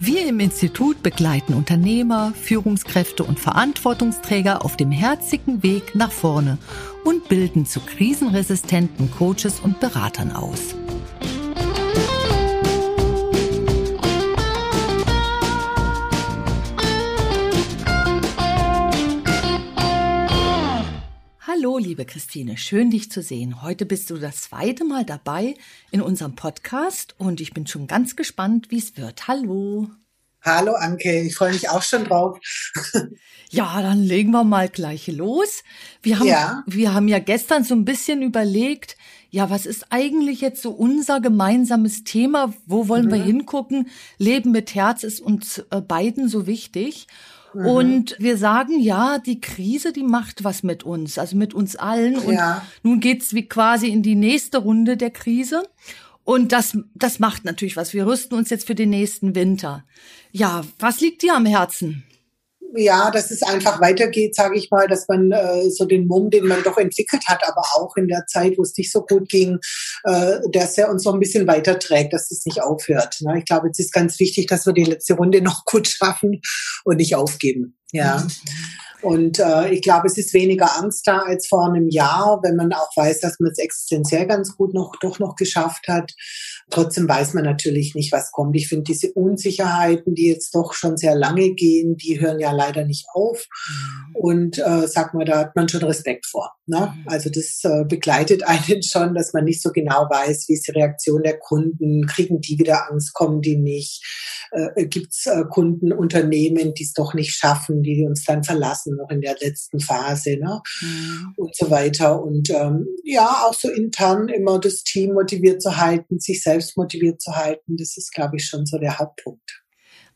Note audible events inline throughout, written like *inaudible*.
Wir im Institut begleiten Unternehmer, Führungskräfte und Verantwortungsträger auf dem herzigen Weg nach vorne und bilden zu krisenresistenten Coaches und Beratern aus. Hallo, liebe Christine, schön dich zu sehen. Heute bist du das zweite Mal dabei in unserem Podcast und ich bin schon ganz gespannt, wie es wird. Hallo. Hallo Anke, ich freue mich auch schon drauf. *laughs* ja, dann legen wir mal gleich los. Wir haben, ja. wir haben ja gestern so ein bisschen überlegt, ja, was ist eigentlich jetzt so unser gemeinsames Thema? Wo wollen mhm. wir hingucken? Leben mit Herz ist uns äh, beiden so wichtig. Mhm. Und wir sagen, ja, die Krise, die macht was mit uns, also mit uns allen. Und ja. nun geht's wie quasi in die nächste Runde der Krise. Und das, das macht natürlich was. Wir rüsten uns jetzt für den nächsten Winter. Ja, was liegt dir am Herzen? Ja, dass es einfach weitergeht, sage ich mal, dass man äh, so den Mumm, den man doch entwickelt hat, aber auch in der Zeit, wo es nicht so gut ging, äh, dass er uns so ein bisschen weiterträgt, dass es nicht aufhört. Ne? Ich glaube, es ist ganz wichtig, dass wir die letzte Runde *laughs* noch gut schaffen und nicht aufgeben. Ja. Mhm. Und äh, ich glaube, es ist weniger Angst da als vor einem Jahr, wenn man auch weiß, dass man es existenziell ganz gut noch doch noch geschafft hat. Trotzdem weiß man natürlich nicht, was kommt. Ich finde diese Unsicherheiten, die jetzt doch schon sehr lange gehen, die hören ja leider nicht auf. Mhm. Und äh, sag mal, da hat man schon Respekt vor. Ne? Mhm. Also das äh, begleitet einen *laughs* schon, dass man nicht so genau weiß, wie ist die Reaktion der Kunden, kriegen die wieder Angst, kommen die nicht, äh, gibt es äh, Kundenunternehmen, die es doch nicht schaffen, die uns dann verlassen, noch in der letzten Phase ne? Mhm. und so weiter. Und ähm, ja, auch so intern immer das Team motiviert zu halten, sich selbst motiviert zu halten, das ist, glaube ich, schon so der Hauptpunkt.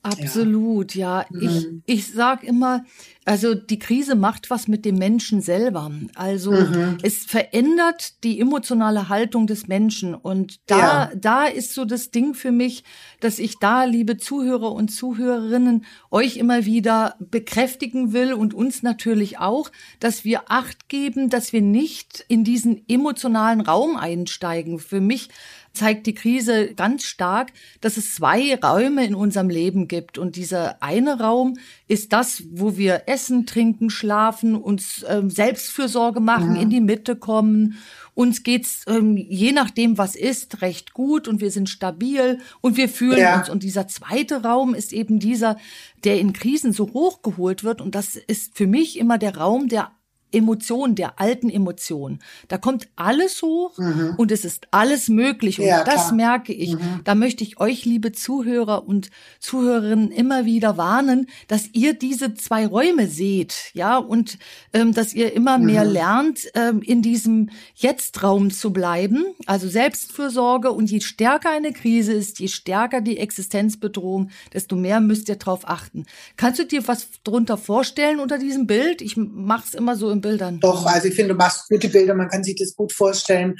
Absolut, ja. ja. Ich, mhm. ich sag immer, also die Krise macht was mit dem Menschen selber. Also mhm. es verändert die emotionale Haltung des Menschen. Und da, ja. da ist so das Ding für mich, dass ich da, liebe Zuhörer und Zuhörerinnen, euch immer wieder bekräftigen will und uns natürlich auch, dass wir Acht geben, dass wir nicht in diesen emotionalen Raum einsteigen. Für mich zeigt die Krise ganz stark, dass es zwei Räume in unserem Leben gibt. Und dieser eine Raum ist das, wo wir essen, trinken, schlafen, uns ähm, Selbstfürsorge machen, ja. in die Mitte kommen. Uns geht's ähm, je nachdem, was ist, recht gut und wir sind stabil und wir fühlen ja. uns. Und dieser zweite Raum ist eben dieser, der in Krisen so hochgeholt wird. Und das ist für mich immer der Raum, der Emotionen, der alten Emotionen. Da kommt alles hoch mhm. und es ist alles möglich. Und ja, das klar. merke ich. Mhm. Da möchte ich euch, liebe Zuhörer und Zuhörerinnen, immer wieder warnen, dass ihr diese zwei Räume seht, ja, und ähm, dass ihr immer mhm. mehr lernt, ähm, in diesem Jetzt-Raum zu bleiben. Also Selbstfürsorge und je stärker eine Krise ist, je stärker die Existenzbedrohung, desto mehr müsst ihr drauf achten. Kannst du dir was drunter vorstellen unter diesem Bild? Ich mache es immer so im Bildern. Doch, also ich finde, du machst gute Bilder, man kann sich das gut vorstellen.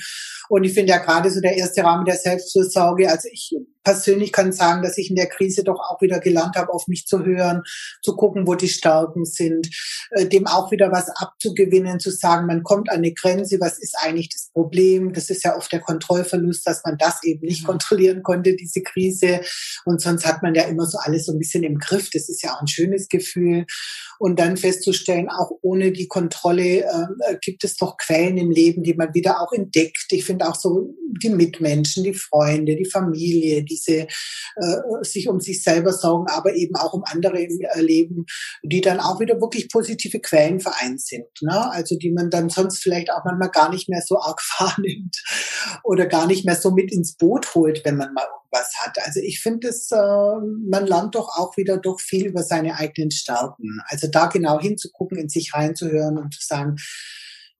Und ich finde ja gerade so der erste Rahmen der Selbstfürsorge, also ich persönlich kann sagen, dass ich in der Krise doch auch wieder gelernt habe, auf mich zu hören, zu gucken, wo die Stärken sind, äh, dem auch wieder was abzugewinnen, zu sagen, man kommt an eine Grenze, was ist eigentlich das Problem? Das ist ja oft der Kontrollverlust, dass man das eben nicht kontrollieren konnte, diese Krise. Und sonst hat man ja immer so alles so ein bisschen im Griff. Das ist ja auch ein schönes Gefühl. Und dann festzustellen, auch ohne die Kontrolle äh, gibt es doch Quellen im Leben, die man wieder auch entdeckt. Ich finde auch so die Mitmenschen, die Freunde, die Familie, diese äh, sich um sich selber sorgen, aber eben auch um andere im äh, Leben, die dann auch wieder wirklich positive Quellen vereint sind. Ne? Also die man dann sonst vielleicht auch manchmal gar nicht mehr so arg *laughs* wahrnimmt oder gar nicht mehr so mit ins Boot holt, wenn man mal irgendwas hat. Also ich finde es, äh, man lernt doch auch wieder doch viel über seine eigenen Stärken. Also da genau hinzugucken, in sich reinzuhören und zu sagen,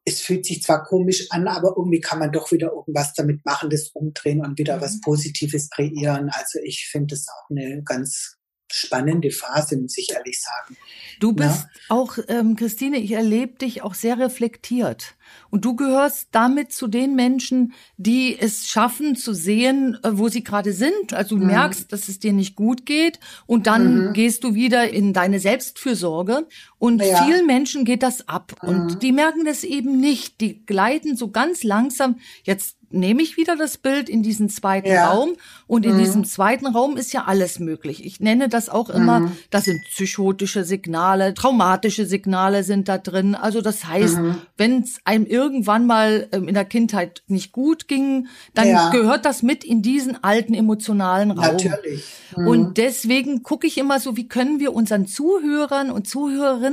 es fühlt sich zwar komisch an, aber irgendwie kann man doch wieder irgendwas damit machen, das umdrehen und wieder mhm. was Positives kreieren. Also ich finde das auch eine ganz spannende Phase, muss ich ehrlich sagen. Du bist ja. auch, ähm, Christine, ich erlebe dich auch sehr reflektiert. Und du gehörst damit zu den Menschen, die es schaffen zu sehen, äh, wo sie gerade sind. Also du mhm. merkst, dass es dir nicht gut geht und dann mhm. gehst du wieder in deine Selbstfürsorge. Und ja. vielen Menschen geht das ab. Mhm. Und die merken das eben nicht. Die gleiten so ganz langsam. Jetzt nehme ich wieder das Bild in diesen zweiten ja. Raum und in mhm. diesem zweiten Raum ist ja alles möglich. Ich nenne das auch immer, mhm. das sind psychotische Signale, traumatische Signale sind da drin. Also das heißt, mhm. wenn es einem irgendwann mal ähm, in der Kindheit nicht gut ging, dann ja. gehört das mit in diesen alten emotionalen Raum. Natürlich. Mhm. Und deswegen gucke ich immer so, wie können wir unseren Zuhörern und Zuhörerinnen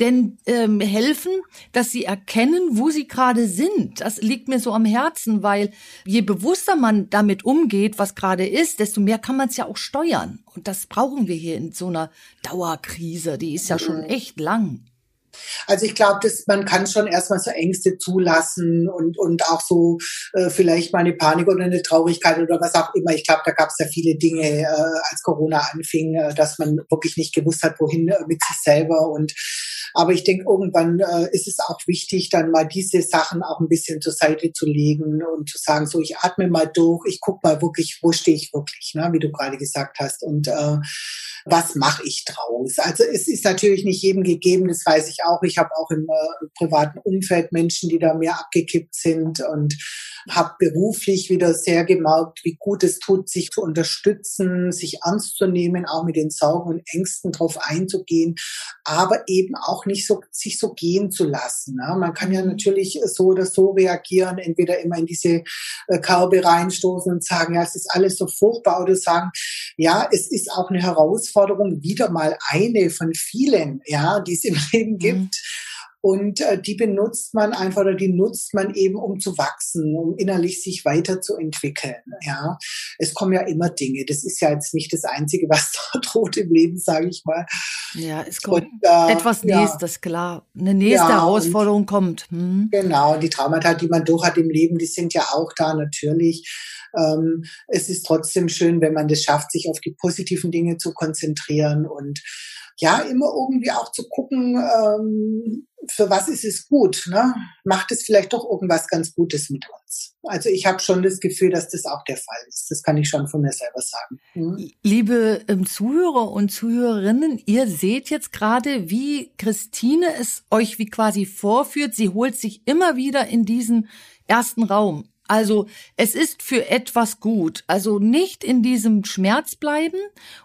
denn ähm, helfen, dass sie erkennen, wo sie gerade sind. Das liegt mir so am Herzen, weil je bewusster man damit umgeht, was gerade ist, desto mehr kann man es ja auch steuern. Und das brauchen wir hier in so einer Dauerkrise. Die ist ja schon mhm. echt lang. Also ich glaube, dass man kann schon erstmal so Ängste zulassen und, und auch so äh, vielleicht mal eine Panik oder eine Traurigkeit oder was auch immer. Ich glaube, da gab es ja viele Dinge, äh, als Corona anfing, äh, dass man wirklich nicht gewusst hat, wohin äh, mit sich selber und aber ich denke, irgendwann äh, ist es auch wichtig, dann mal diese Sachen auch ein bisschen zur Seite zu legen und zu sagen, so ich atme mal durch, ich guck mal wirklich, wo stehe ich wirklich, ne, wie du gerade gesagt hast. Und äh, was mache ich draus? Also es ist natürlich nicht jedem gegeben, das weiß ich auch. Ich habe auch im äh, privaten Umfeld Menschen, die da mehr abgekippt sind und habe beruflich wieder sehr gemerkt, wie gut es tut, sich zu unterstützen, sich ernst zu nehmen, auch mit den Sorgen und Ängsten drauf einzugehen, aber eben auch nicht so sich so gehen zu lassen. Ne? Man kann ja natürlich so oder so reagieren, entweder immer in diese äh, Körbe reinstoßen und sagen, ja, es ist alles so furchtbar, oder sagen, ja, es ist auch eine Herausforderung, wieder mal eine von vielen, ja, die es im Leben mhm. gibt. Mhm und äh, die benutzt man einfach oder die nutzt man eben, um zu wachsen, um innerlich sich weiterzuentwickeln. Ja, es kommen ja immer Dinge. Das ist ja jetzt nicht das Einzige, *laughs* was da droht im Leben, sage ich mal. Ja, es kommt und, äh, etwas Nächstes, ja. klar. Eine nächste ja, Herausforderung kommt. Hm. Genau, die Traumata, die man durch hat im Leben, die sind ja auch da natürlich. Ähm, es ist trotzdem schön, wenn man das schafft, sich auf die positiven Dinge zu konzentrieren und ja, immer irgendwie auch zu gucken, ähm, für was ist es gut? Ne? Macht es vielleicht doch irgendwas ganz Gutes mit uns? Also ich habe schon das Gefühl, dass das auch der Fall ist. Das kann ich schon von mir selber sagen. Mhm. Liebe ähm, Zuhörer und Zuhörerinnen, ihr seht jetzt gerade, wie Christine es euch wie quasi vorführt. Sie holt sich immer wieder in diesen ersten Raum. Also es ist für etwas gut. Also nicht in diesem Schmerz bleiben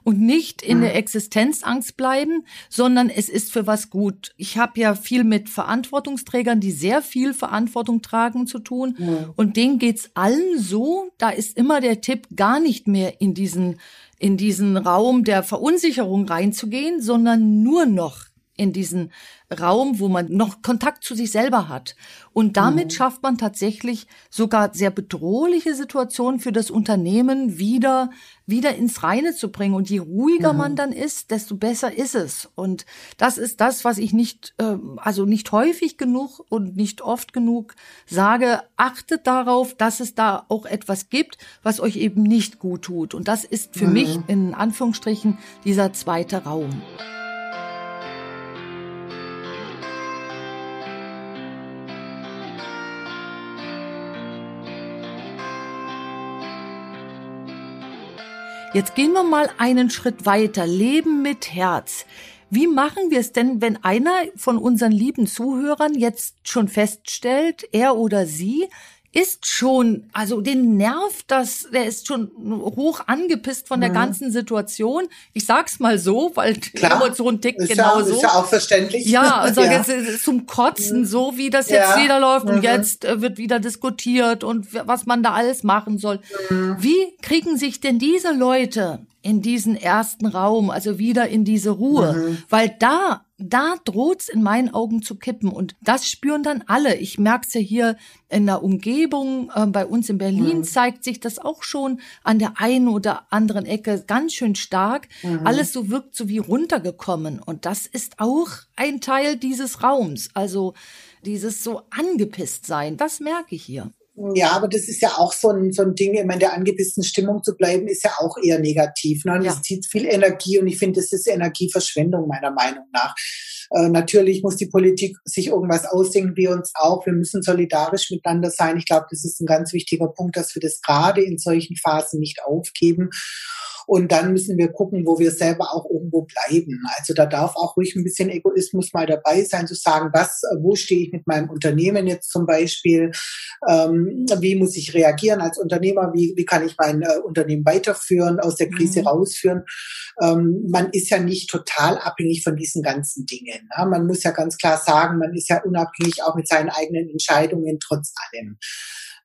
und nicht in der Existenzangst bleiben, sondern es ist für was gut. Ich habe ja viel mit Verantwortungsträgern, die sehr viel Verantwortung tragen, zu tun. Ja. Und denen geht's allen so. Da ist immer der Tipp, gar nicht mehr in diesen in diesen Raum der Verunsicherung reinzugehen, sondern nur noch in diesen Raum, wo man noch Kontakt zu sich selber hat. Und damit mhm. schafft man tatsächlich sogar sehr bedrohliche Situationen für das Unternehmen wieder, wieder ins Reine zu bringen. Und je ruhiger mhm. man dann ist, desto besser ist es. Und das ist das, was ich nicht, äh, also nicht häufig genug und nicht oft genug sage. Achtet darauf, dass es da auch etwas gibt, was euch eben nicht gut tut. Und das ist für mhm. mich in Anführungsstrichen dieser zweite Raum. Jetzt gehen wir mal einen Schritt weiter. Leben mit Herz. Wie machen wir es denn, wenn einer von unseren lieben Zuhörern jetzt schon feststellt, er oder sie ist schon, also den nervt das, der ist schon hoch angepisst von der mhm. ganzen Situation. Ich sag's mal so, weil Klar. Emotion tickt genauso. Ja, ist ja auch verständlich. Ja, *laughs* also ja. jetzt zum Kotzen, so wie das jetzt ja. wieder läuft mhm. und jetzt äh, wird wieder diskutiert und was man da alles machen soll. Mhm. Wie kriegen sich denn diese Leute in diesen ersten Raum, also wieder in diese Ruhe? Mhm. Weil da da droht's in meinen Augen zu kippen. Und das spüren dann alle. Ich merk's ja hier in der Umgebung. Äh, bei uns in Berlin mhm. zeigt sich das auch schon an der einen oder anderen Ecke ganz schön stark. Mhm. Alles so wirkt so wie runtergekommen. Und das ist auch ein Teil dieses Raums. Also dieses so angepisst sein, das merke ich hier. Ja, aber das ist ja auch so ein, so ein Ding, immer in der angebissenen Stimmung zu bleiben, ist ja auch eher negativ. Ne? Und ja. Das zieht viel Energie und ich finde, das ist Energieverschwendung meiner Meinung nach. Äh, natürlich muss die Politik sich irgendwas ausdenken, wir uns auch. Wir müssen solidarisch miteinander sein. Ich glaube, das ist ein ganz wichtiger Punkt, dass wir das gerade in solchen Phasen nicht aufgeben. Und dann müssen wir gucken, wo wir selber auch irgendwo bleiben. Also da darf auch ruhig ein bisschen Egoismus mal dabei sein, zu sagen, was, wo stehe ich mit meinem Unternehmen jetzt zum Beispiel? Ähm, wie muss ich reagieren als Unternehmer? Wie, wie kann ich mein äh, Unternehmen weiterführen, aus der Krise mhm. rausführen? Ähm, man ist ja nicht total abhängig von diesen ganzen Dingen. Ne? Man muss ja ganz klar sagen, man ist ja unabhängig auch mit seinen eigenen Entscheidungen trotz allem.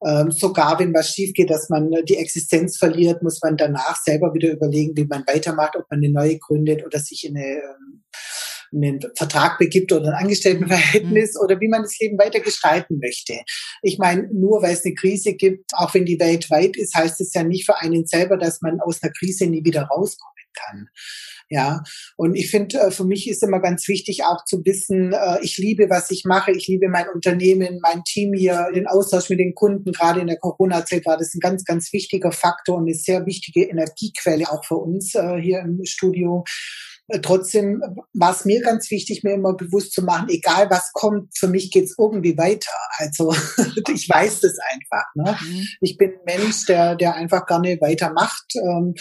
Ähm, sogar wenn was schief geht, dass man die Existenz verliert, muss man danach selber wieder überlegen, wie man weitermacht, ob man eine neue gründet oder sich in eine ähm, einen Vertrag begibt oder ein Angestelltenverhältnis mhm. oder wie man das Leben weiter gestalten möchte. Ich meine, nur weil es eine Krise gibt, auch wenn die weltweit ist, heißt es ja nicht für einen selber, dass man aus einer Krise nie wieder rauskommen kann. Ja, und ich finde, äh, für mich ist immer ganz wichtig auch zu wissen, äh, ich liebe, was ich mache, ich liebe mein Unternehmen, mein Team hier, den Austausch mit den Kunden. Gerade in der Corona-Zeit war das ein ganz, ganz wichtiger Faktor und eine sehr wichtige Energiequelle auch für uns äh, hier im Studio. Äh, trotzdem war es mir ganz wichtig, mir immer bewusst zu machen, egal was kommt, für mich geht's irgendwie weiter. Also *laughs* ich weiß das einfach. Ne? Mhm. Ich bin ein Mensch, der, der einfach gerne weitermacht. Ähm,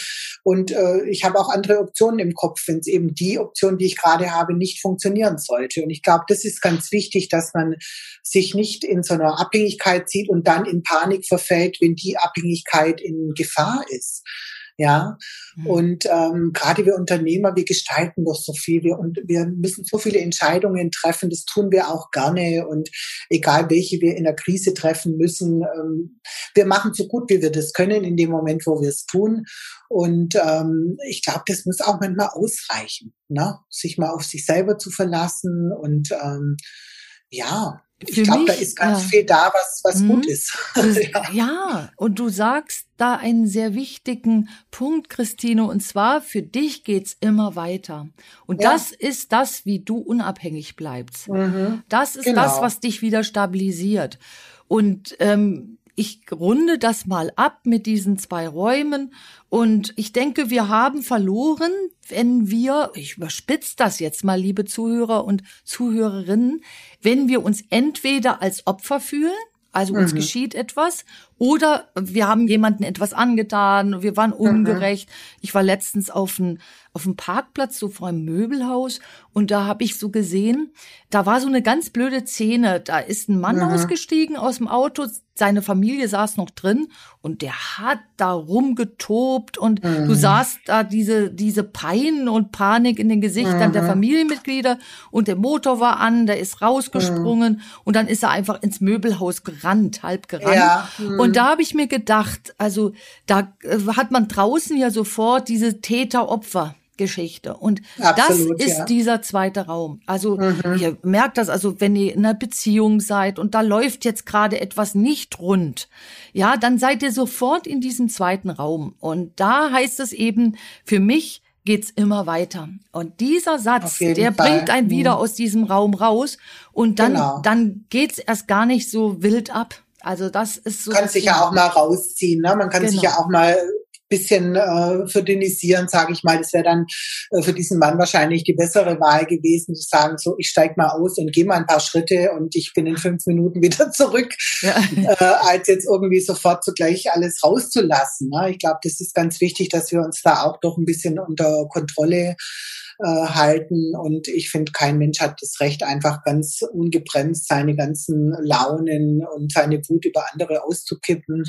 und äh, ich habe auch andere Optionen im Kopf, wenn es eben die Option, die ich gerade habe, nicht funktionieren sollte. Und ich glaube, das ist ganz wichtig, dass man sich nicht in so einer Abhängigkeit sieht und dann in Panik verfällt, wenn die Abhängigkeit in Gefahr ist. Ja, mhm. und ähm, gerade wir Unternehmer, wir gestalten doch so viel wir, und wir müssen so viele Entscheidungen treffen. Das tun wir auch gerne und egal welche wir in der Krise treffen müssen, ähm, wir machen so gut, wie wir das können in dem Moment, wo wir es tun. Und ähm, ich glaube, das muss auch manchmal ausreichen, ne? sich mal auf sich selber zu verlassen und ähm, ja, ich glaube, da ist ganz ja. viel da, was, was hm. gut ist. *laughs* ja. ja, und du sagst da einen sehr wichtigen Punkt, Christine, und zwar für dich geht's immer weiter. Und ja. das ist das, wie du unabhängig bleibst. Mhm. Das ist genau. das, was dich wieder stabilisiert. Und ähm, ich runde das mal ab mit diesen zwei Räumen und ich denke, wir haben verloren, wenn wir, ich überspitze das jetzt mal, liebe Zuhörer und Zuhörerinnen, wenn wir uns entweder als Opfer fühlen, also uns mhm. geschieht etwas, oder wir haben jemanden etwas angetan, wir waren mhm. ungerecht. Mhm. Ich war letztens auf einem auf dem Parkplatz, so vor einem Möbelhaus, und da habe ich so gesehen, da war so eine ganz blöde Szene. Da ist ein Mann mhm. ausgestiegen aus dem Auto, seine Familie saß noch drin und der hat da rumgetobt und mhm. du sahst da diese, diese Pein und Panik in den Gesichtern mhm. der Familienmitglieder und der Motor war an, der ist rausgesprungen mhm. und dann ist er einfach ins Möbelhaus gerannt, halb gerannt. Ja. Mhm. Und da habe ich mir gedacht, also da äh, hat man draußen ja sofort diese Täter-Opfer. Geschichte. Und Absolut, das ist ja. dieser zweite Raum. Also mhm. ihr merkt das, also wenn ihr in einer Beziehung seid und da läuft jetzt gerade etwas nicht rund, ja, dann seid ihr sofort in diesem zweiten Raum. Und da heißt es eben, für mich geht's immer weiter. Und dieser Satz, der Fall. bringt einen wieder mhm. aus diesem Raum raus und dann, genau. dann geht's erst gar nicht so wild ab. Also das ist so. Man kann sich ja auch mal rausziehen, ne? Man kann genau. sich ja auch mal bisschen äh, verdünnisieren, sage ich mal. Das wäre dann äh, für diesen Mann wahrscheinlich die bessere Wahl gewesen, zu sagen, so ich steig mal aus und gehe mal ein paar Schritte und ich bin in fünf Minuten *laughs* wieder zurück, ja. äh, als jetzt irgendwie sofort zugleich alles rauszulassen. Ne? Ich glaube, das ist ganz wichtig, dass wir uns da auch doch ein bisschen unter Kontrolle äh, halten. Und ich finde, kein Mensch hat das Recht, einfach ganz ungebremst seine ganzen Launen und seine Wut über andere auszukippen.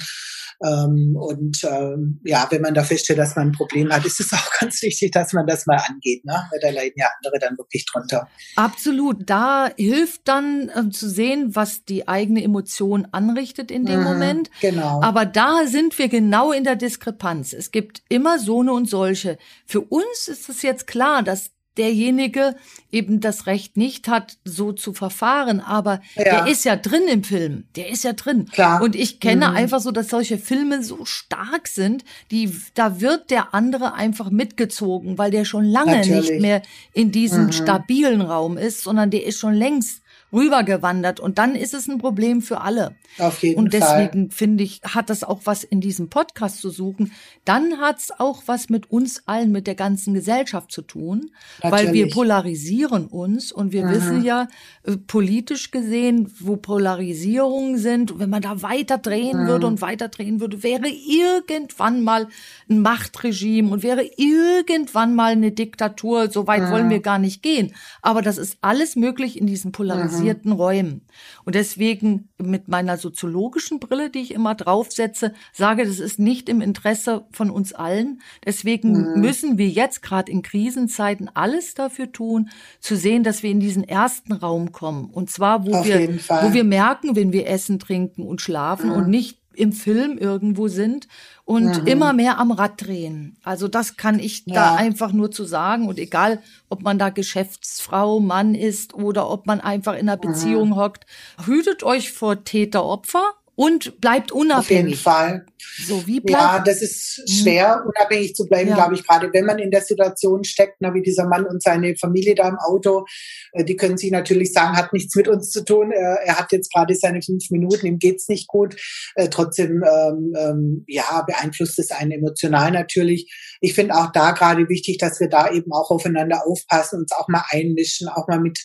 Ähm, und ähm, ja, wenn man da feststellt, dass man ein Problem hat, ist es *laughs* auch ganz wichtig, dass man das mal angeht, ne? weil da leiden ja andere dann wirklich drunter. Absolut. Da hilft dann äh, zu sehen, was die eigene Emotion anrichtet in dem mhm, Moment. Genau. Aber da sind wir genau in der Diskrepanz. Es gibt immer so eine und solche. Für uns ist es jetzt klar, dass derjenige eben das Recht nicht hat, so zu verfahren. Aber ja. der ist ja drin im Film. Der ist ja drin. Klar. Und ich kenne mhm. einfach so, dass solche Filme so stark sind, die, da wird der andere einfach mitgezogen, weil der schon lange Natürlich. nicht mehr in diesem mhm. stabilen Raum ist, sondern der ist schon längst rübergewandert und dann ist es ein Problem für alle. Auf jeden Fall. Und deswegen finde ich, hat das auch was in diesem Podcast zu suchen. Dann hat es auch was mit uns allen, mit der ganzen Gesellschaft zu tun, Natürlich. weil wir polarisieren uns und wir mhm. wissen ja äh, politisch gesehen, wo Polarisierungen sind, wenn man da weiter drehen mhm. würde und weiter drehen würde, wäre irgendwann mal ein Machtregime und wäre irgendwann mal eine Diktatur. So weit mhm. wollen wir gar nicht gehen. Aber das ist alles möglich in diesen polarisierten mhm. Räumen. Und deswegen mit meiner soziologischen Brille, die ich immer draufsetze, sage, das ist nicht im Interesse von uns allen. Deswegen mhm. müssen wir jetzt gerade in Krisenzeiten alles dafür tun, zu sehen, dass wir in diesen ersten Raum kommen. Und zwar, wo Auf wir, wo wir merken, wenn wir essen, trinken und schlafen mhm. und nicht im Film irgendwo sind und mhm. immer mehr am Rad drehen. Also das kann ich ja. da einfach nur zu sagen. Und egal, ob man da Geschäftsfrau, Mann ist oder ob man einfach in einer. Beziehung mhm. hockt, hütet euch vor Täter-Opfer und bleibt unabhängig. Auf jeden Fall. So, wie bleibt ja, das ist hm. schwer, unabhängig zu bleiben, ja. glaube ich, gerade wenn man in der Situation steckt, na, wie dieser Mann und seine Familie da im Auto, äh, die können sich natürlich sagen, hat nichts mit uns zu tun, äh, er hat jetzt gerade seine fünf Minuten, ihm geht's nicht gut. Äh, trotzdem, ähm, ähm, ja, beeinflusst es einen emotional natürlich. Ich finde auch da gerade wichtig, dass wir da eben auch aufeinander aufpassen, uns auch mal einmischen, auch mal mit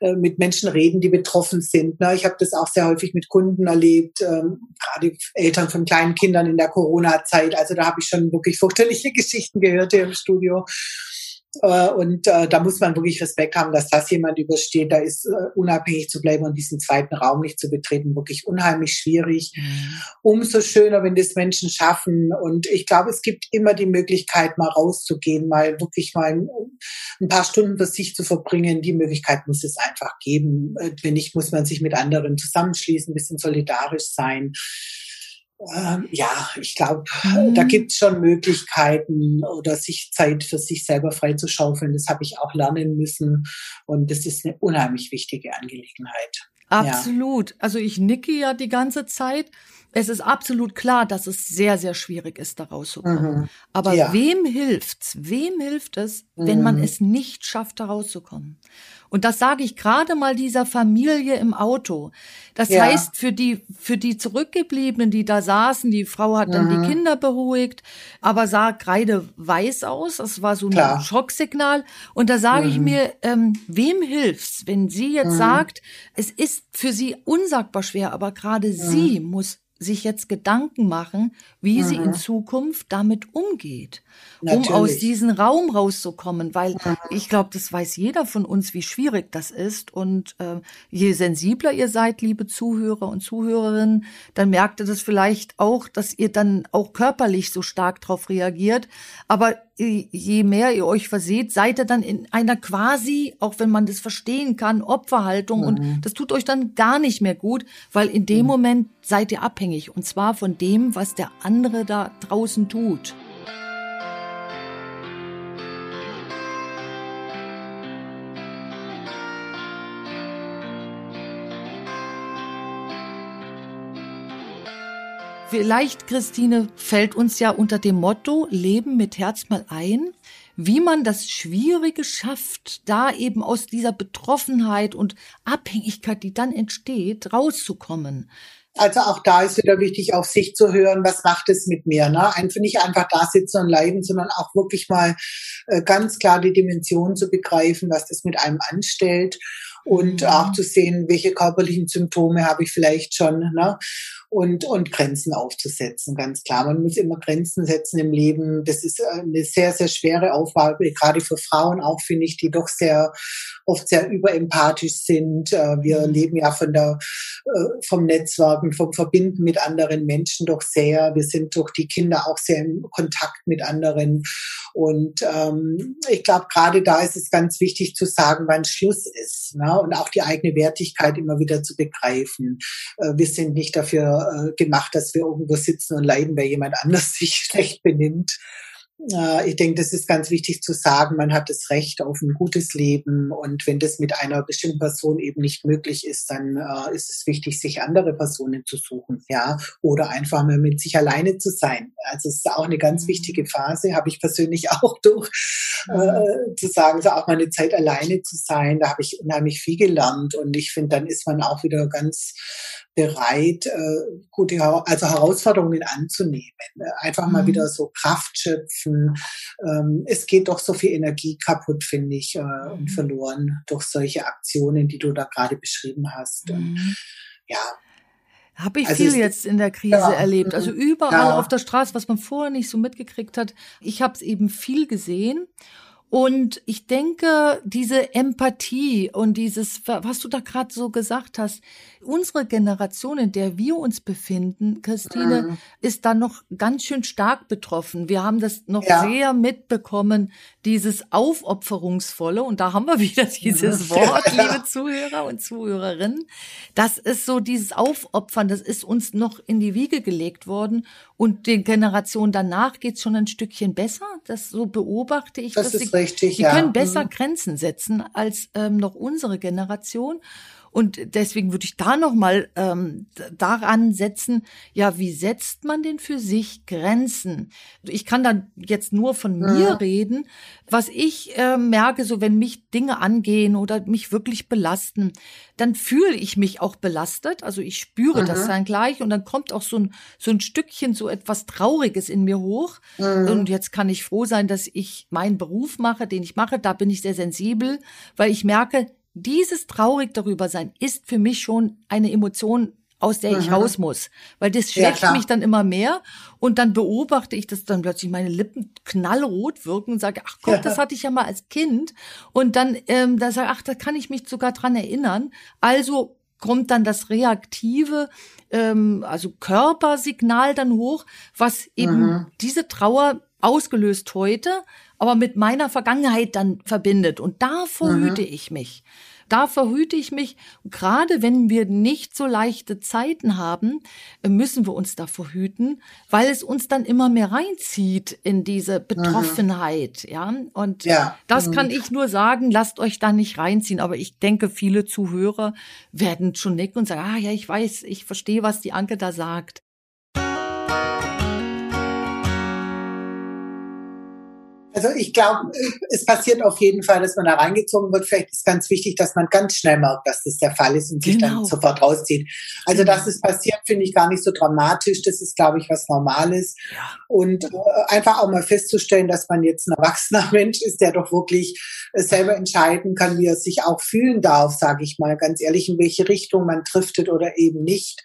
äh, mit Menschen reden, die betroffen sind. Ich habe das auch sehr häufig mit Kunden erlebt, ähm, gerade Eltern von kleinen Kindern in der Corona-Zeit. Also da habe ich schon wirklich fürchterliche *laughs* Geschichten gehört hier im Studio. Äh, und äh, da muss man wirklich Respekt haben, dass das jemand übersteht. Da ist äh, unabhängig zu bleiben und diesen zweiten Raum nicht zu betreten, wirklich unheimlich schwierig. Mhm. Umso schöner, wenn das Menschen schaffen. Und ich glaube, es gibt immer die Möglichkeit, mal rauszugehen, mal wirklich mal ein, ein paar Stunden für sich zu verbringen. Die Möglichkeit muss es einfach geben. Äh, wenn nicht, muss man sich mit anderen zusammenschließen, ein bisschen solidarisch sein. Ähm, ja, ich glaube, mhm. da gibt es schon Möglichkeiten oder sich Zeit für sich selber freizuschaufeln. Das habe ich auch lernen müssen und das ist eine unheimlich wichtige Angelegenheit. Absolut. Ja. Also ich nicke ja die ganze Zeit. Es ist absolut klar, dass es sehr, sehr schwierig ist, da rauszukommen. Mhm. Aber ja. wem hilft's? Wem hilft es, wenn mhm. man es nicht schafft, da rauszukommen? Und das sage ich gerade mal dieser Familie im Auto. Das ja. heißt, für die, für die Zurückgebliebenen, die da saßen, die Frau hat dann mhm. die Kinder beruhigt, aber sah gerade weiß aus. Das war so ein Klar. Schocksignal. Und da sage mhm. ich mir, ähm, wem hilft's, wenn sie jetzt mhm. sagt, es ist für sie unsagbar schwer, aber gerade mhm. sie muss sich jetzt Gedanken machen, wie mhm. sie in mhm. Zukunft damit umgeht, Natürlich. um aus diesem Raum rauszukommen, weil mhm. ich glaube, das weiß jeder von uns, wie schwierig das ist. Und äh, je sensibler ihr seid, liebe Zuhörer und Zuhörerinnen, dann merkt ihr das vielleicht auch, dass ihr dann auch körperlich so stark darauf reagiert. Aber je mehr ihr euch verseht, seid ihr dann in einer quasi, auch wenn man das verstehen kann, Opferhaltung. Mhm. Und das tut euch dann gar nicht mehr gut, weil in dem mhm. Moment seid ihr abhängig. Und zwar von dem, was der andere da draußen tut. Vielleicht, Christine, fällt uns ja unter dem Motto Leben mit Herz mal ein, wie man das Schwierige schafft, da eben aus dieser Betroffenheit und Abhängigkeit, die dann entsteht, rauszukommen. Also auch da ist wieder wichtig, auf sich zu hören, was macht es mit mir. Ne? Einfach nicht einfach da sitzen und leiden, sondern auch wirklich mal äh, ganz klar die Dimension zu begreifen, was das mit einem anstellt und mhm. auch zu sehen, welche körperlichen Symptome habe ich vielleicht schon. Ne? Und, und Grenzen aufzusetzen, ganz klar. Man muss immer Grenzen setzen im Leben. Das ist eine sehr, sehr schwere Aufgabe, gerade für Frauen auch, finde ich, die doch sehr, oft sehr überempathisch sind. Äh, wir mhm. leben ja von der, äh, vom Netzwerken, vom Verbinden mit anderen Menschen doch sehr. Wir sind durch die Kinder auch sehr im Kontakt mit anderen. Und ähm, ich glaube, gerade da ist es ganz wichtig zu sagen, wann Schluss ist. Ne? Und auch die eigene Wertigkeit immer wieder zu begreifen. Äh, wir sind nicht dafür äh, gemacht, dass wir irgendwo sitzen und leiden, weil jemand anders *laughs* sich schlecht benimmt. äh, ich denke, das ist ganz wichtig zu sagen, man hat das Recht auf ein gutes Leben und wenn das mit einer bestimmten Person eben nicht möglich ist, dann äh, ist es wichtig, sich andere Personen zu suchen, ja, oder einfach mal mit sich alleine zu sein. Also es ist auch eine ganz wichtige Phase, habe ich persönlich *laughs* auch durch, äh, zu sagen, so auch mal eine Zeit alleine zu sein. Da habe ich unheimlich viel gelernt und ich finde, dann ist man auch wieder ganz bereit, äh, gute also Herausforderungen anzunehmen. Einfach mal mhm. wieder so Kraft schöpfen. Ähm, es geht doch so viel Energie kaputt, finde ich, äh, und mhm. verloren durch solche Aktionen, die du da gerade beschrieben hast. Und, mhm. ja, habe ich also viel jetzt in der Krise ja, erlebt. Also überall ja. auf der Straße, was man vorher nicht so mitgekriegt hat. Ich habe es eben viel gesehen. Und ich denke, diese Empathie und dieses, was du da gerade so gesagt hast, unsere Generation, in der wir uns befinden, Christine, mhm. ist da noch ganz schön stark betroffen. Wir haben das noch ja. sehr mitbekommen, dieses Aufopferungsvolle. Und da haben wir wieder *laughs* dieses Wort, liebe Zuhörer und Zuhörerinnen. Das ist so dieses Aufopfern, das ist uns noch in die Wiege gelegt worden. Und den Generationen danach geht's schon ein Stückchen besser. Das so beobachte ich. Das ist richtig, die ja. können besser mhm. Grenzen setzen als ähm, noch unsere Generation. Und deswegen würde ich da nochmal ähm, daran setzen, ja, wie setzt man denn für sich Grenzen? Ich kann dann jetzt nur von mhm. mir reden. Was ich äh, merke, so wenn mich Dinge angehen oder mich wirklich belasten, dann fühle ich mich auch belastet. Also ich spüre mhm. das dann gleich und dann kommt auch so ein, so ein Stückchen, so etwas Trauriges in mir hoch. Mhm. Und jetzt kann ich froh sein, dass ich meinen Beruf mache, den ich mache. Da bin ich sehr sensibel, weil ich merke, dieses traurig darüber sein ist für mich schon eine Emotion, aus der ich mhm. raus muss, weil das schwächt ja, mich dann immer mehr und dann beobachte ich, dass dann plötzlich meine Lippen knallrot wirken und sage, ach Gott, ja. das hatte ich ja mal als Kind und dann ähm, da sage ach, da kann ich mich sogar dran erinnern. Also kommt dann das reaktive, ähm, also Körpersignal dann hoch, was eben mhm. diese Trauer ausgelöst heute, aber mit meiner Vergangenheit dann verbindet. Und davor mhm. hüte ich mich. Da verhüte ich mich. Gerade wenn wir nicht so leichte Zeiten haben, müssen wir uns davor hüten, weil es uns dann immer mehr reinzieht in diese Betroffenheit. Mhm. Ja, und ja. das mhm. kann ich nur sagen. Lasst euch da nicht reinziehen. Aber ich denke, viele Zuhörer werden schon nicken und sagen, ah ja, ich weiß, ich verstehe, was die Anke da sagt. Also ich glaube, es passiert auf jeden Fall, dass man da reingezogen wird. Vielleicht ist ganz wichtig, dass man ganz schnell merkt, dass das der Fall ist und sich genau. dann sofort rauszieht. Also dass es passiert, finde ich gar nicht so dramatisch. Das ist, glaube ich, was Normales. Ja. Und äh, einfach auch mal festzustellen, dass man jetzt ein erwachsener *laughs* Mensch ist, der doch wirklich äh, selber entscheiden kann, wie er sich auch fühlen darf, sage ich mal ganz ehrlich, in welche Richtung man driftet oder eben nicht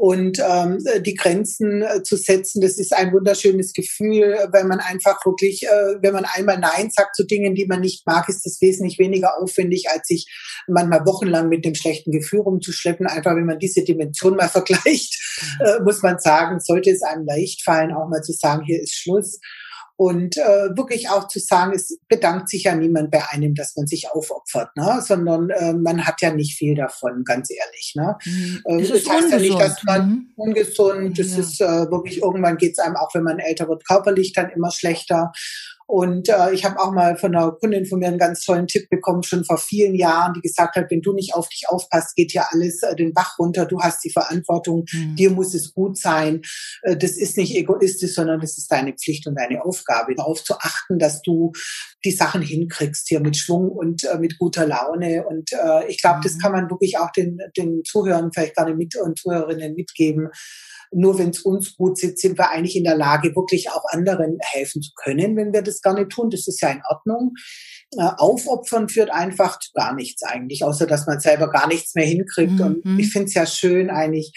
und ähm, die Grenzen äh, zu setzen, das ist ein wunderschönes Gefühl, wenn man einfach wirklich, äh, wenn man einmal Nein sagt zu Dingen, die man nicht mag, ist das wesentlich weniger aufwendig, als sich manchmal wochenlang mit dem schlechten Gefühl rumzuschleppen. Einfach, wenn man diese Dimension mal *laughs* vergleicht, äh, muss man sagen, sollte es einem leicht fallen, auch mal zu sagen, hier ist Schluss und äh, wirklich auch zu sagen, es bedankt sich ja niemand bei einem, dass man sich aufopfert, ne? sondern äh, man hat ja nicht viel davon, ganz ehrlich. Ne? Mhm. Äh, das, das heißt ungesund. ja nicht, dass man mhm. ungesund, das ja. ist äh, wirklich, irgendwann geht's einem, auch wenn man älter wird, körperlich dann immer schlechter. Und äh, ich habe auch mal von einer Kundin von mir einen ganz tollen Tipp bekommen, schon vor vielen Jahren, die gesagt hat, wenn du nicht auf dich aufpasst, geht ja alles äh, den Bach runter. Du hast die Verantwortung, mhm. dir muss es gut sein. Äh, das ist nicht egoistisch, sondern das ist deine Pflicht und deine Aufgabe, darauf zu achten, dass du die Sachen hinkriegst hier mit Schwung und äh, mit guter Laune. Und äh, ich glaube, mhm. das kann man wirklich auch den, den Zuhörern vielleicht gerade mit und Zuhörerinnen mitgeben nur wenn es uns gut sitzt, sind wir eigentlich in der Lage, wirklich auch anderen helfen zu können, wenn wir das gar nicht tun. Das ist ja in Ordnung. Äh, aufopfern führt einfach zu gar nichts eigentlich, außer dass man selber gar nichts mehr hinkriegt. Mhm. Und ich finde es ja schön, eigentlich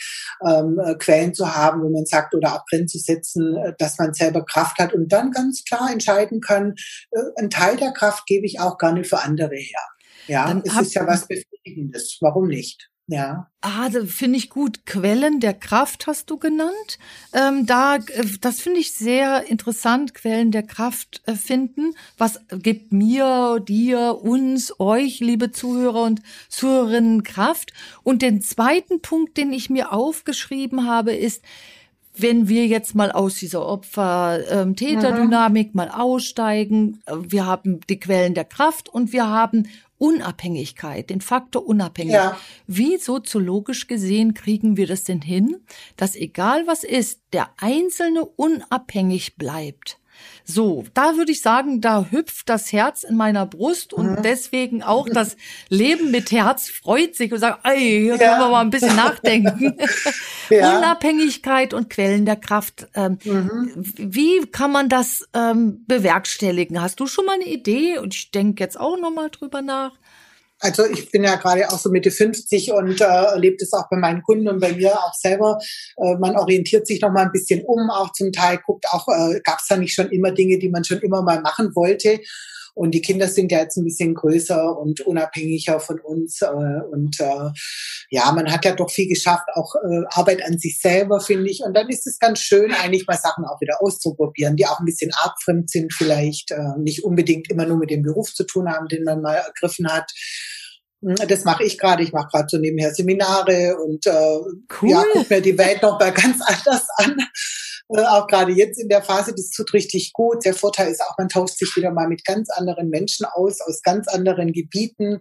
ähm, äh, Quellen zu haben, wo man sagt, oder drin zu setzen, äh, dass man selber Kraft hat und dann ganz klar entscheiden kann, äh, einen Teil der Kraft gebe ich auch gerne für andere her. Ja, dann es ist ja was Befriedigendes. Warum nicht? Ja. Ah, finde ich gut. Quellen der Kraft hast du genannt. Ähm, da, äh, das finde ich sehr interessant. Quellen der Kraft äh, finden. Was gibt mir, dir, uns, euch, liebe Zuhörer und Zuhörerinnen, Kraft? Und den zweiten Punkt, den ich mir aufgeschrieben habe, ist, wenn wir jetzt mal aus dieser Opfer-Täter-Dynamik ähm, mal aussteigen, äh, wir haben die Quellen der Kraft und wir haben Unabhängigkeit, den Faktor unabhängig. Ja. Wie soziologisch gesehen kriegen wir das denn hin, dass egal was ist, der Einzelne unabhängig bleibt? So, da würde ich sagen, da hüpft das Herz in meiner Brust und mhm. deswegen auch das Leben mit Herz freut sich und sagt, ey, hier ja. können wir mal ein bisschen nachdenken. *laughs* ja. Unabhängigkeit und Quellen der Kraft. Ähm, mhm. Wie kann man das ähm, bewerkstelligen? Hast du schon mal eine Idee? Und ich denke jetzt auch noch mal drüber nach. Also ich bin ja gerade auch so Mitte 50 und äh, erlebe das auch bei meinen Kunden und bei mir auch selber. Äh, man orientiert sich noch mal ein bisschen um, auch zum Teil guckt auch, äh, gab es da nicht schon immer Dinge, die man schon immer mal machen wollte. Und die Kinder sind ja jetzt ein bisschen größer und unabhängiger von uns. Äh, und äh, ja, man hat ja doch viel geschafft, auch äh, Arbeit an sich selber, finde ich. Und dann ist es ganz schön, eigentlich mal Sachen auch wieder auszuprobieren, die auch ein bisschen artfremd sind, vielleicht äh, nicht unbedingt immer nur mit dem Beruf zu tun haben, den man mal ergriffen hat. Hm, das mache ich gerade. Ich mache gerade so nebenher Seminare und äh, cool. ja, guck mir die Welt noch mal ganz *laughs* anders an. Äh, auch gerade jetzt in der Phase, das tut richtig gut. Der Vorteil ist auch, man tauscht sich wieder mal mit ganz anderen Menschen aus, aus ganz anderen Gebieten.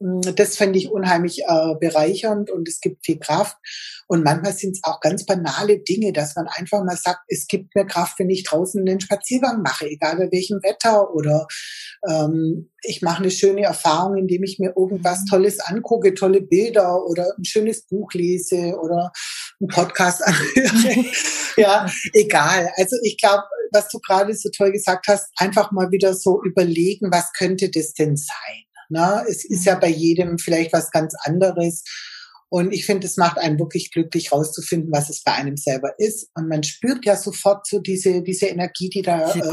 Mm, das fände ich unheimlich äh, bereichernd und es gibt viel Kraft. Und manchmal sind es auch ganz banale Dinge, dass man einfach mal sagt, es gibt mir Kraft, wenn ich draußen einen Spaziergang mache, egal bei welchem Wetter. Oder ähm, ich mache eine schöne Erfahrung, indem ich mir irgendwas mhm. Tolles angucke, tolle Bilder oder ein schönes Buch lese oder einen Podcast anhöre. *laughs* ja, egal. Also ich glaube, was du gerade so toll gesagt hast, einfach mal wieder so überlegen, was könnte das denn sein? Ne? Es ist ja mhm. bei jedem vielleicht was ganz anderes. Und ich finde, es macht einen wirklich glücklich, rauszufinden, was es bei einem selber ist. Und man spürt ja sofort so diese, diese Energie, die da diese äh.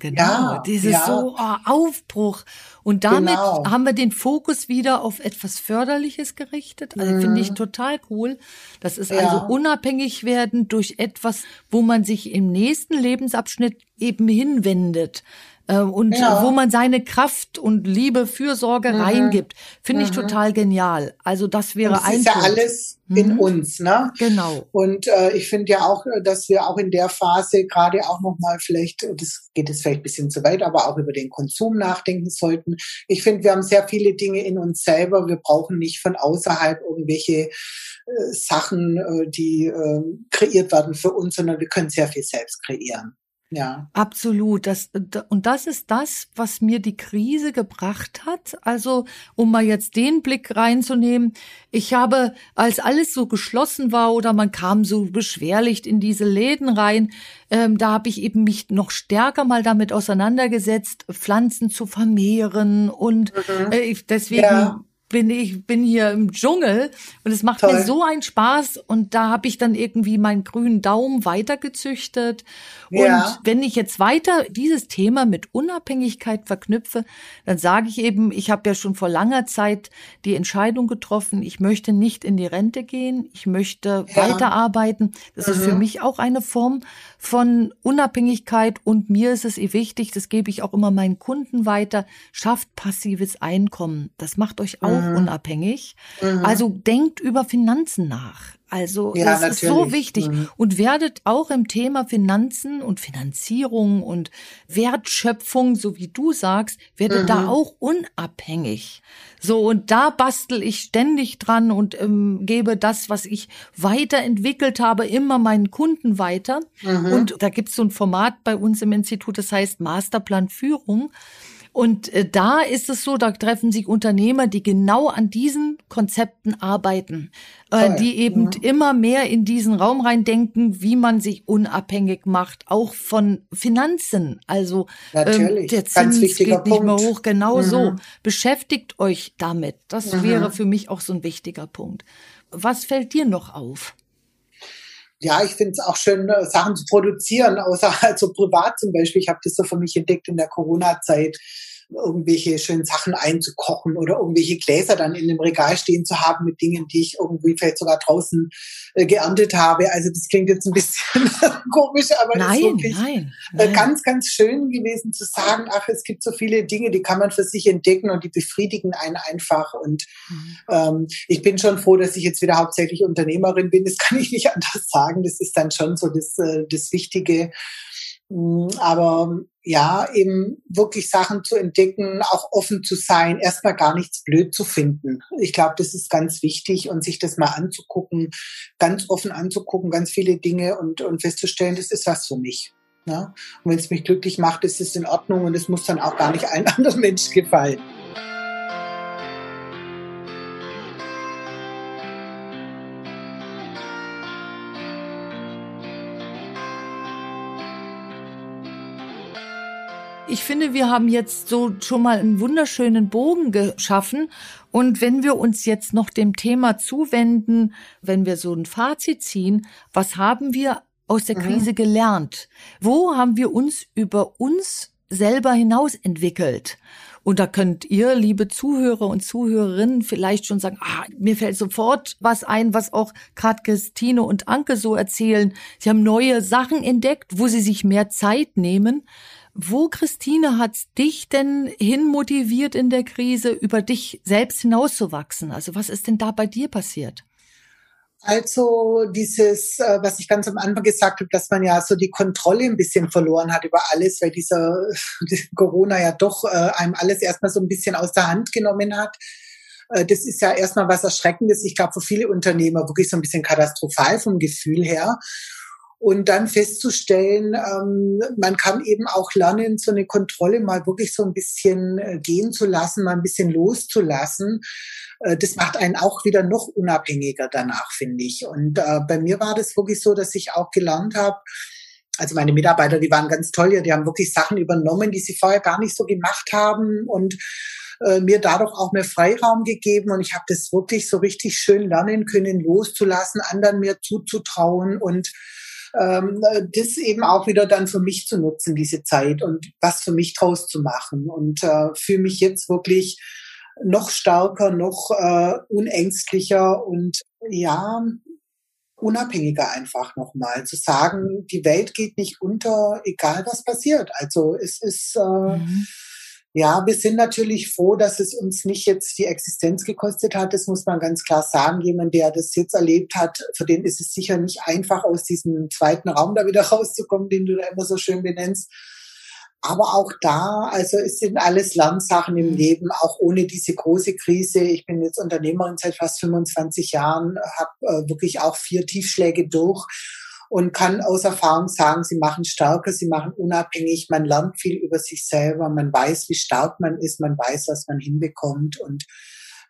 Genau. Ja, Dieses ja. so oh, Aufbruch. Und damit genau. haben wir den Fokus wieder auf etwas Förderliches gerichtet. Also mhm. finde ich total cool. Das ist ja. also unabhängig werden durch etwas, wo man sich im nächsten Lebensabschnitt eben hinwendet äh, und ja. wo man seine Kraft und Liebe, Fürsorge mhm. reingibt. Finde mhm. ich total genial. Also das wäre ein. Das ist ja alles mhm. in uns, ne? Genau. Und äh, ich finde ja auch, dass wir auch in der Phase gerade auch noch mal vielleicht, das geht jetzt vielleicht ein bisschen zu weit, aber auch über den Konsum nachdenken sollten. Ich finde, wir haben sehr viele Dinge in uns selber. Wir brauchen nicht von außerhalb irgendwelche äh, Sachen, äh, die äh, kreiert werden für uns, sondern wir können sehr viel selbst kreieren. Ja. Absolut. Das, und das ist das, was mir die Krise gebracht hat. Also, um mal jetzt den Blick reinzunehmen. Ich habe, als alles so geschlossen war oder man kam so beschwerlich in diese Läden rein, ähm, da habe ich eben mich noch stärker mal damit auseinandergesetzt, Pflanzen zu vermehren und mhm. äh, deswegen ja bin ich bin hier im Dschungel und es macht Toll. mir so einen Spaß und da habe ich dann irgendwie meinen grünen Daumen weitergezüchtet ja. und wenn ich jetzt weiter dieses Thema mit Unabhängigkeit verknüpfe, dann sage ich eben, ich habe ja schon vor langer Zeit die Entscheidung getroffen, ich möchte nicht in die Rente gehen, ich möchte ja. weiterarbeiten. Das mhm. ist für mhm. mich auch eine Form von Unabhängigkeit und mir ist es eh wichtig, das gebe ich auch immer meinen Kunden weiter, schafft passives Einkommen. Das macht euch auch mhm. unabhängig. Mhm. Also denkt über Finanzen nach. Also ja, das ist so wichtig mhm. und werdet auch im Thema Finanzen und Finanzierung und Wertschöpfung, so wie du sagst, werdet mhm. da auch unabhängig. So und da bastel ich ständig dran und ähm, gebe das, was ich weiterentwickelt habe, immer meinen Kunden weiter. Mhm. Und da gibt's so ein Format bei uns im Institut, das heißt Masterplan Führung. Und äh, da ist es so, da treffen sich Unternehmer, die genau an diesen Konzepten arbeiten, äh, die eben ja. immer mehr in diesen Raum reindenken, wie man sich unabhängig macht, auch von Finanzen. Also ähm, der Zins geht Punkt. nicht mehr hoch. Genau mhm. so. Beschäftigt euch damit. Das mhm. wäre für mich auch so ein wichtiger Punkt. Was fällt dir noch auf? Ja, ich finde es auch schön, äh, Sachen zu produzieren, *laughs* außer also privat zum Beispiel. Ich habe das so für mich entdeckt in der Corona-Zeit. Irgendwelche schönen Sachen einzukochen oder irgendwelche Gläser dann in dem Regal stehen zu haben mit Dingen, die ich irgendwie vielleicht sogar draußen äh, geerntet habe. Also das klingt jetzt ein bisschen *laughs* komisch, aber nein, das ist wirklich nein, äh, nein. ganz, ganz schön gewesen zu sagen, ach, es gibt so viele Dinge, die kann man für sich entdecken und die befriedigen einen einfach. Und mhm. ähm, ich bin schon froh, dass ich jetzt wieder hauptsächlich Unternehmerin bin. Das kann ich nicht *laughs* anders sagen. Das ist dann schon so das, äh, das Wichtige. Mm, aber ja, eben wirklich Sachen zu entdecken, auch offen zu sein, erstmal gar nichts blöd zu finden. Ich glaube, das ist ganz wichtig und sich das mal anzugucken, ganz offen anzugucken, ganz viele Dinge und, und festzustellen, das ist was für mich. Ne? Und wenn es mich glücklich macht, ist es in Ordnung und es muss dann auch gar nicht allen *laughs* anderen Menschen gefallen. Ich finde, wir haben jetzt so schon mal einen wunderschönen Bogen geschaffen. Und wenn wir uns jetzt noch dem Thema zuwenden, wenn wir so ein Fazit ziehen, was haben wir aus der mhm. Krise gelernt? Wo haben wir uns über uns selber hinaus entwickelt? Und da könnt ihr, liebe Zuhörer und Zuhörerinnen, vielleicht schon sagen, ah, mir fällt sofort was ein, was auch gerade Christine und Anke so erzählen. Sie haben neue Sachen entdeckt, wo sie sich mehr Zeit nehmen. Wo, Christine, hat's dich denn hinmotiviert in der Krise, über dich selbst hinauszuwachsen? Also was ist denn da bei dir passiert? Also dieses, äh, was ich ganz am Anfang gesagt habe, dass man ja so die Kontrolle ein bisschen verloren hat über alles, weil dieser *laughs* Corona ja doch äh, einem alles erstmal so ein bisschen aus der Hand genommen hat. Äh, das ist ja erstmal was Erschreckendes. Ich glaube, für viele Unternehmer wirklich so ein bisschen katastrophal vom Gefühl her und dann festzustellen, ähm, man kann eben auch lernen, so eine Kontrolle mal wirklich so ein bisschen äh, gehen zu lassen, mal ein bisschen loszulassen. Äh, das macht einen auch wieder noch unabhängiger danach, finde ich. Und äh, bei mir war das wirklich so, dass ich auch gelernt habe, also meine Mitarbeiter, die waren ganz toll, die haben wirklich Sachen übernommen, die sie vorher gar nicht so gemacht haben und äh, mir dadurch auch mehr Freiraum gegeben und ich habe das wirklich so richtig schön lernen können, loszulassen, anderen mehr zuzutrauen und ähm, das eben auch wieder dann für mich zu nutzen, diese Zeit und was für mich draus zu machen. Und äh, fühle mich jetzt wirklich noch stärker, noch äh, unängstlicher und ja, unabhängiger einfach nochmal. Zu sagen, die Welt geht nicht unter, egal was passiert. Also es ist äh, mhm. Ja, wir sind natürlich froh, dass es uns nicht jetzt die Existenz gekostet hat. Das muss man ganz klar sagen. Jemand, der das jetzt erlebt hat, für den ist es sicher nicht einfach, aus diesem zweiten Raum da wieder *laughs* rauszukommen, den du da immer so schön benennst. Aber auch da, also es sind alles Lernsachen im Leben, auch ohne diese große Krise. Ich bin jetzt Unternehmerin seit fast 25 Jahren, habe äh, wirklich auch vier Tiefschläge durch und kann aus Erfahrung sagen, sie machen stärker, sie machen unabhängig, man lernt viel über sich selber, man weiß, wie stark man ist, man weiß, was man hinbekommt. Und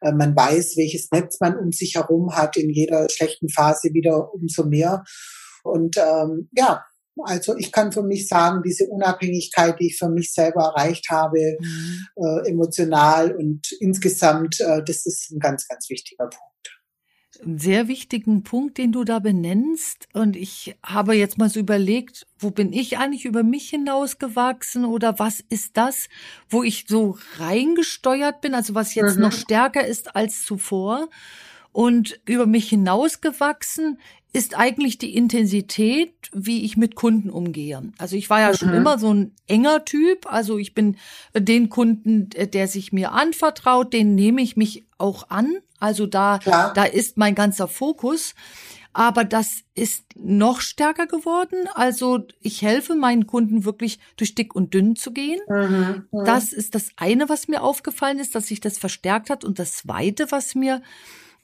äh, man weiß, welches Netz man um sich herum hat, in jeder schlechten Phase wieder umso mehr. Und ähm, ja, also ich kann für mich sagen, diese Unabhängigkeit, die ich für mich selber erreicht habe, mhm. äh, emotional und insgesamt, äh, das ist ein ganz, ganz wichtiger Punkt sehr wichtigen Punkt, den du da benennst. Und ich habe jetzt mal so überlegt, wo bin ich eigentlich über mich hinausgewachsen oder was ist das, wo ich so reingesteuert bin, also was jetzt mhm. noch stärker ist als zuvor. Und über mich hinausgewachsen ist eigentlich die Intensität, wie ich mit Kunden umgehe. Also ich war ja mhm. schon immer so ein enger Typ. Also ich bin den Kunden, der sich mir anvertraut, den nehme ich mich auch an. Also da, Klar. da ist mein ganzer Fokus. Aber das ist noch stärker geworden. Also ich helfe meinen Kunden wirklich durch dick und dünn zu gehen. Mhm, mhm. Das ist das eine, was mir aufgefallen ist, dass sich das verstärkt hat. Und das zweite, was mir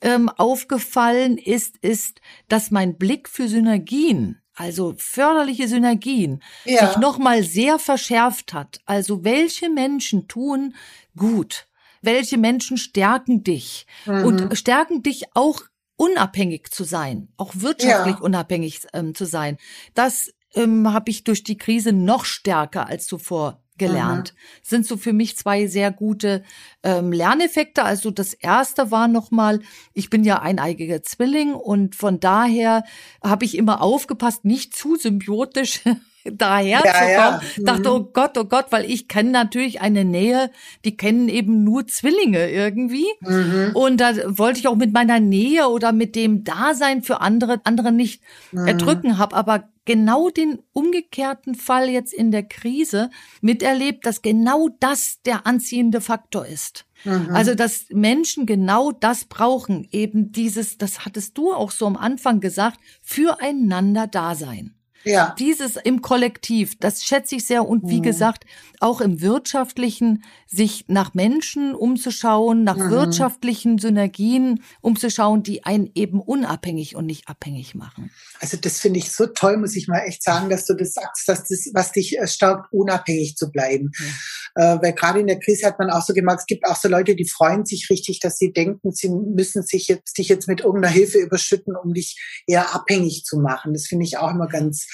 ähm, aufgefallen ist, ist, dass mein Blick für Synergien also förderliche Synergien, ja. sich nochmal sehr verschärft hat. Also welche Menschen tun gut? Welche Menschen stärken dich mhm. und stärken dich auch unabhängig zu sein, auch wirtschaftlich ja. unabhängig ähm, zu sein. Das ähm, habe ich durch die Krise noch stärker als zuvor gelernt. Mhm. Sind so für mich zwei sehr gute ähm, Lerneffekte. Also das erste war nochmal, ich bin ja eineigiger Zwilling und von daher habe ich immer aufgepasst, nicht zu symbiotisch *laughs* daher ja, zu kommen. Ja. Dachte, mhm. oh Gott, oh Gott, weil ich kenne natürlich eine Nähe, die kennen eben nur Zwillinge irgendwie. Mhm. Und da wollte ich auch mit meiner Nähe oder mit dem Dasein für andere, andere nicht mhm. erdrücken, habe aber genau den umgekehrten Fall jetzt in der Krise miterlebt, dass genau das der anziehende Faktor ist. Mhm. Also, dass Menschen genau das brauchen, eben dieses, das hattest du auch so am Anfang gesagt, füreinander Dasein. Ja. Dieses im Kollektiv, das schätze ich sehr. Und wie mhm. gesagt, auch im Wirtschaftlichen, sich nach Menschen umzuschauen, nach mhm. wirtschaftlichen Synergien umzuschauen, die einen eben unabhängig und nicht abhängig machen. Also das finde ich so toll, muss ich mal echt sagen, dass du das sagst, dass das, was dich stärkt, unabhängig zu bleiben. Ja. Äh, weil gerade in der Krise hat man auch so gemerkt, es gibt auch so Leute, die freuen sich richtig, dass sie denken, sie müssen sich jetzt, dich jetzt mit irgendeiner Hilfe überschütten, um dich eher abhängig zu machen. Das finde ich auch immer ganz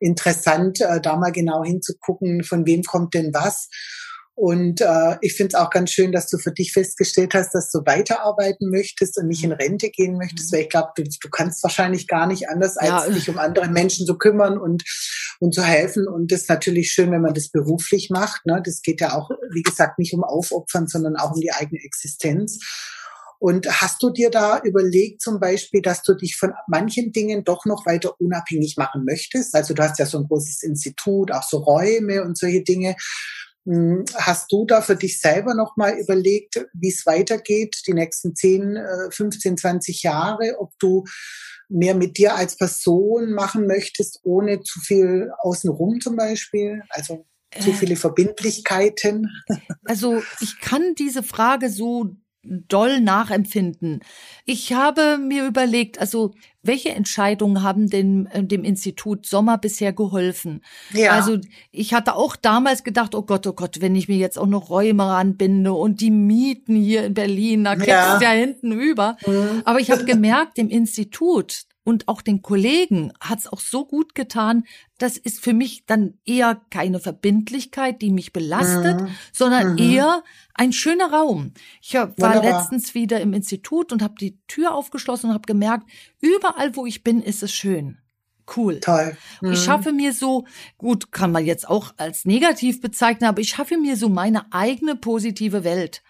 interessant, äh, da mal genau hinzugucken, von wem kommt denn was. Und äh, ich finde es auch ganz schön, dass du für dich festgestellt hast, dass du weiterarbeiten möchtest und nicht in Rente gehen möchtest, weil ich glaube, du, du kannst wahrscheinlich gar nicht anders, als ja. dich um andere Menschen zu kümmern und, und zu helfen. Und das ist natürlich schön, wenn man das beruflich macht. Ne? Das geht ja auch, wie gesagt, nicht um Aufopfern, sondern auch um die eigene Existenz. Und hast du dir da überlegt zum Beispiel, dass du dich von manchen Dingen doch noch weiter unabhängig machen möchtest? Also du hast ja so ein großes Institut, auch so Räume und solche Dinge. Hm, hast du da für dich selber noch mal überlegt, wie es weitergeht, die nächsten 10, 15, 20 Jahre, ob du mehr mit dir als Person machen möchtest, ohne zu viel außenrum zum Beispiel? Also zu äh. viele Verbindlichkeiten? Also ich kann diese Frage so doll nachempfinden. Ich habe mir überlegt, also welche Entscheidungen haben denn äh, dem Institut Sommer bisher geholfen? Ja. Also ich hatte auch damals gedacht, oh Gott, oh Gott, wenn ich mir jetzt auch noch Räume ranbinde und die Mieten hier in Berlin, da kriegst ja. ja hinten über. Mhm. Aber ich habe gemerkt, dem Institut, und auch den Kollegen hat es auch so gut getan. Das ist für mich dann eher keine Verbindlichkeit, die mich belastet, mhm. sondern mhm. eher ein schöner Raum. Ich war Wunderbar. letztens wieder im Institut und habe die Tür aufgeschlossen und habe gemerkt, überall, wo ich bin, ist es schön. Cool. Toll. Mhm. Ich schaffe mir so, gut, kann man jetzt auch als negativ bezeichnen, aber ich schaffe mir so meine eigene positive Welt.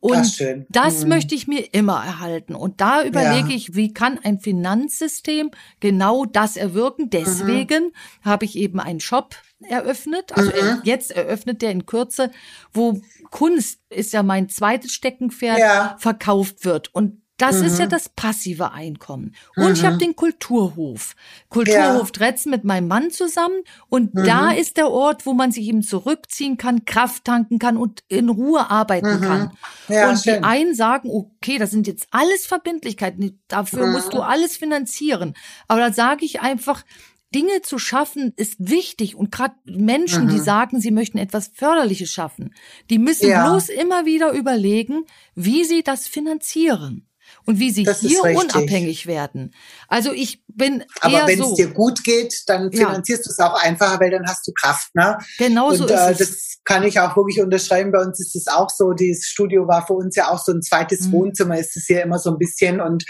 Und das, das mhm. möchte ich mir immer erhalten. Und da überlege ja. ich, wie kann ein Finanzsystem genau das erwirken? Deswegen mhm. habe ich eben einen Shop eröffnet. Also mhm. jetzt eröffnet der in Kürze, wo Kunst ist ja mein zweites Steckenpferd, ja. verkauft wird. Und das mhm. ist ja mhm. das passive Einkommen. Und mhm. ich habe den Kulturhof. Kulturhof ja. Dretzen mit meinem Mann zusammen. Und mhm. da ist der Ort, wo man sich eben zurückziehen kann, Kraft tanken kann und in Ruhe arbeiten mhm. kann. Ja, und schön. die einen sagen, okay, das sind jetzt alles Verbindlichkeiten. Dafür musst du mhm. alles finanzieren. Aber da sage ich einfach, Dinge zu schaffen ist wichtig und gerade Menschen, mhm. die sagen, sie möchten etwas Förderliches schaffen, die müssen ja. bloß immer wieder überlegen, wie sie das finanzieren und wie sie das hier unabhängig werden. Also ich bin Aber wenn so, es dir gut geht, dann finanzierst ja. du es auch einfacher, weil dann hast du Kraft. Ne? Genau so und, ist äh, es. Das kann ich auch wirklich unterschreiben. Bei uns ist es auch so. Dieses Studio war für uns ja auch so ein zweites mhm. Wohnzimmer. Ist es hier immer so ein bisschen und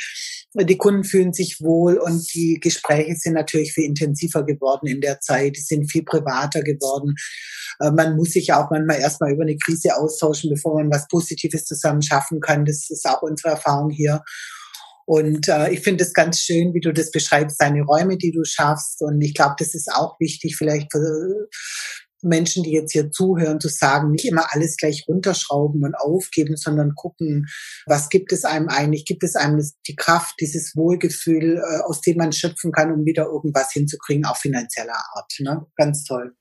die Kunden fühlen sich wohl und die Gespräche sind natürlich viel intensiver geworden in der Zeit. Die sind viel privater geworden. Äh, man muss sich ja auch manchmal erstmal über eine Krise austauschen, bevor man was Positives zusammen schaffen kann. Das ist auch unsere Erfahrung hier. Und äh, ich finde es ganz schön, wie du das beschreibst, deine Räume, die du schaffst. Und ich glaube, das ist auch wichtig, vielleicht für Menschen, die jetzt hier zuhören, zu sagen, nicht immer alles gleich runterschrauben und aufgeben, sondern gucken, was gibt es einem eigentlich? Gibt es einem die Kraft, dieses Wohlgefühl, äh, aus dem man schöpfen kann, um wieder irgendwas hinzukriegen, auch finanzieller Art. Ne? Ganz toll.